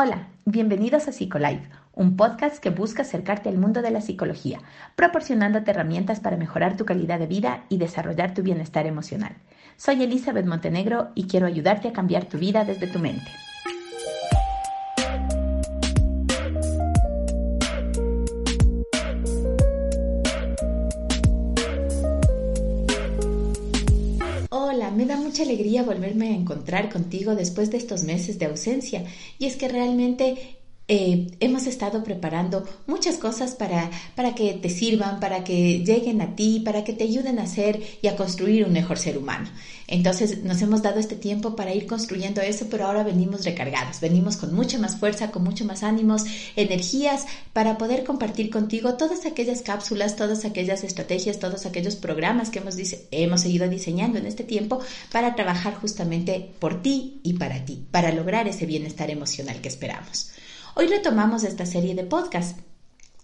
Hola, bienvenidos a PsicoLife, un podcast que busca acercarte al mundo de la psicología, proporcionándote herramientas para mejorar tu calidad de vida y desarrollar tu bienestar emocional. Soy Elizabeth Montenegro y quiero ayudarte a cambiar tu vida desde tu mente. Me da mucha alegría volverme a encontrar contigo después de estos meses de ausencia. Y es que realmente eh, hemos estado preparando muchas cosas para, para que te sirvan, para que lleguen a ti, para que te ayuden a ser y a construir un mejor ser humano. Entonces nos hemos dado este tiempo para ir construyendo eso, pero ahora venimos recargados, venimos con mucha más fuerza, con mucho más ánimos, energías para poder compartir contigo todas aquellas cápsulas, todas aquellas estrategias, todos aquellos programas que hemos, hemos seguido diseñando en este tiempo para trabajar justamente por ti y para ti, para lograr ese bienestar emocional que esperamos. Hoy retomamos esta serie de podcast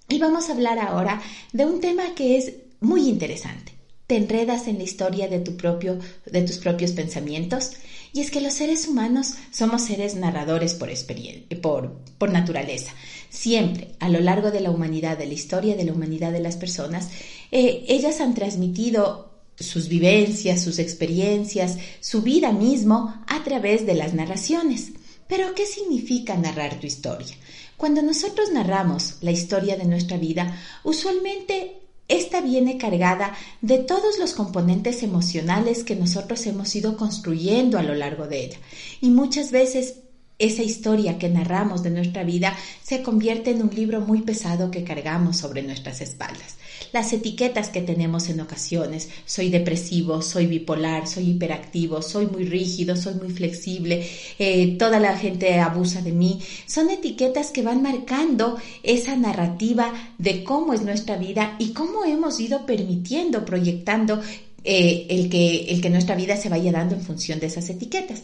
y vamos a hablar ahora de un tema que es muy interesante. Te enredas en la historia de, tu propio, de tus propios pensamientos y es que los seres humanos somos seres narradores por, por, por naturaleza. Siempre, a lo largo de la humanidad, de la historia de la humanidad de las personas, eh, ellas han transmitido sus vivencias, sus experiencias, su vida mismo a través de las narraciones. Pero, ¿qué significa narrar tu historia? Cuando nosotros narramos la historia de nuestra vida, usualmente esta viene cargada de todos los componentes emocionales que nosotros hemos ido construyendo a lo largo de ella. Y muchas veces esa historia que narramos de nuestra vida se convierte en un libro muy pesado que cargamos sobre nuestras espaldas. Las etiquetas que tenemos en ocasiones, soy depresivo, soy bipolar, soy hiperactivo, soy muy rígido, soy muy flexible, eh, toda la gente abusa de mí, son etiquetas que van marcando esa narrativa de cómo es nuestra vida y cómo hemos ido permitiendo, proyectando eh, el, que, el que nuestra vida se vaya dando en función de esas etiquetas.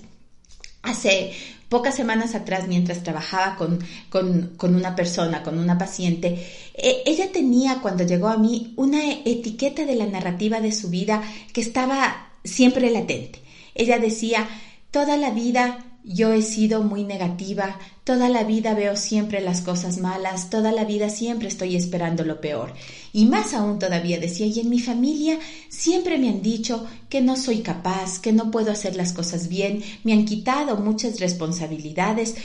Hace pocas semanas atrás, mientras trabajaba con, una persona, con una paciente, e, ella tenía cuando llegó a mí una etiqueta de la narrativa de su vida que estaba siempre latente. Ella decía, toda la vida yo he sido muy negativa, toda la vida veo siempre las cosas malas, toda la vida siempre estoy esperando lo peor. Y más aún todavía decía, y en mi familia siempre me han dicho que no soy capaz, que no puedo hacer las cosas bien, me han quitado muchas responsabilidades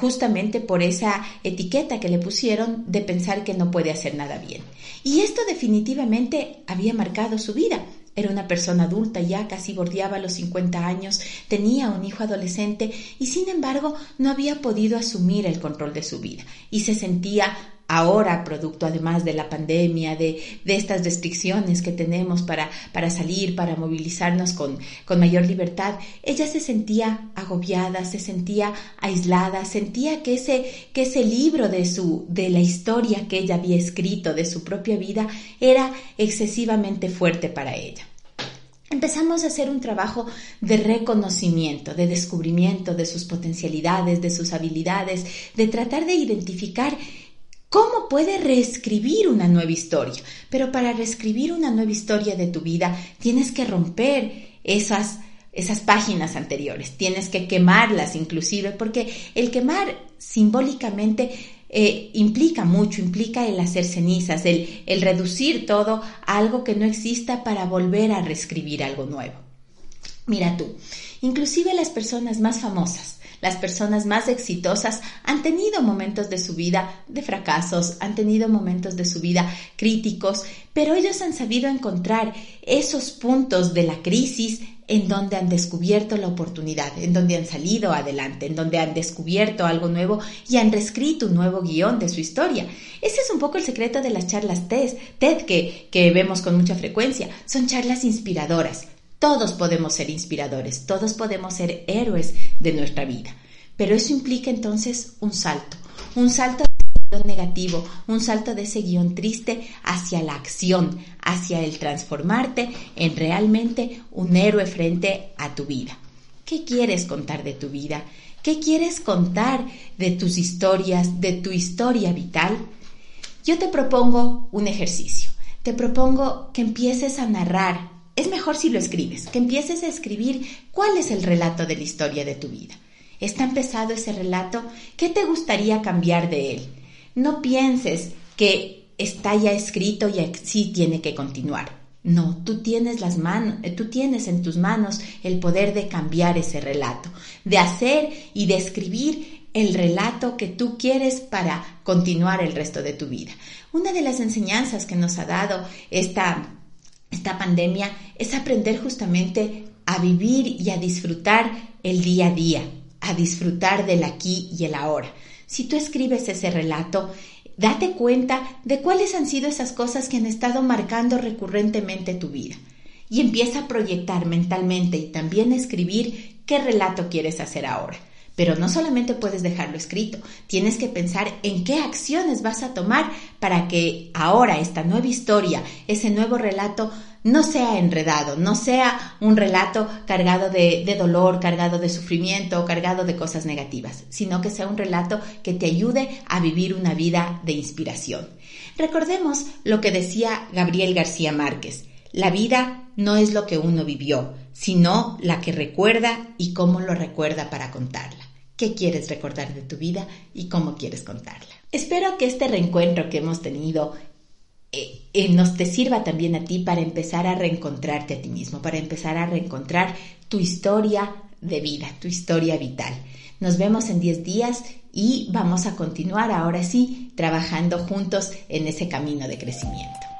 justamente por esa etiqueta que le pusieron de pensar que no puede hacer nada bien. Y esto definitivamente había marcado su vida. Era una persona adulta ya, casi bordeaba los 50 años, tenía un hijo adolescente y sin embargo no había podido asumir el control de su vida y se sentía ahora, producto además de la pandemia, de, de estas restricciones que tenemos para, para salir, para movilizarnos con, con mayor libertad, ella se sentía agobiada, se sentía aislada, sentía que ese, que ese libro de, su, de la historia que ella había escrito de su propia vida era excesivamente fuerte para ella. Empezamos a hacer un trabajo de reconocimiento, de descubrimiento de sus potencialidades, de sus habilidades, de tratar de identificar ¿Cómo puede reescribir una nueva historia? Pero para reescribir una nueva historia de tu vida tienes que romper esas, esas páginas anteriores, tienes que quemarlas inclusive, porque el quemar simbólicamente eh, implica mucho, implica el hacer cenizas, el, el reducir todo a algo que no exista para volver a reescribir algo nuevo. Mira tú, inclusive las personas más famosas, las personas más exitosas han tenido momentos de su vida de fracasos, han tenido momentos de su vida críticos, pero ellos han sabido encontrar esos puntos de la crisis en donde han descubierto la oportunidad, en donde han salido adelante, en donde han descubierto algo nuevo y han reescrito un nuevo guion de su historia. Ese es un poco el secreto de las charlas TED, TED que, que vemos con mucha frecuencia. Son charlas inspiradoras todos podemos ser inspiradores, todos podemos ser héroes de nuestra vida. Pero eso implica entonces un salto, un salto de guion negativo, un salto de ese guion triste hacia la acción, hacia el transformarte en realmente un héroe frente a tu vida. ¿Qué quieres contar de tu vida? ¿Qué quieres contar de tus historias, de tu historia vital? Yo te propongo un ejercicio. Te propongo que empieces a narrar es mejor si lo escribes, que empieces a escribir cuál es el relato de la historia de tu vida. ¿Es tan pesado ese relato? ¿Qué te gustaría cambiar de él? No pienses que está ya escrito y así tiene que continuar. No, tú tienes las manos, eh, tú tienes en tus manos el poder de cambiar ese relato, de hacer y de escribir el relato que tú quieres para continuar el resto de tu vida. Una de las enseñanzas que nos ha dado esta, esta pandemia es aprender justamente a vivir y a disfrutar el día a día, a disfrutar del aquí y el ahora. Si tú escribes ese relato, Date cuenta de cuáles han sido esas cosas que han estado marcando recurrentemente tu vida y empieza a proyectar mentalmente y también a escribir qué relato quieres hacer ahora. Pero no solamente puedes dejarlo escrito, tienes que pensar en qué acciones vas a tomar para que ahora esta nueva historia, ese nuevo relato, no sea enredado, no sea un relato cargado de, dolor, cargado de sufrimiento, cargado de cosas negativas, sino que sea un relato que te ayude a vivir una vida de inspiración. Recordemos lo que decía Gabriel García Márquez, la vida no es lo que uno vivió, sino la que recuerda y cómo lo recuerda para contarla. ¿Qué quieres recordar de tu vida y cómo quieres contarla? Espero que este reencuentro que hemos tenido eh, eh, nos te sirva también a ti para empezar a reencontrarte a ti mismo, para empezar a reencontrar tu historia de vida, tu historia vital. Nos vemos en 10 días y vamos a continuar ahora sí trabajando juntos en ese camino de crecimiento.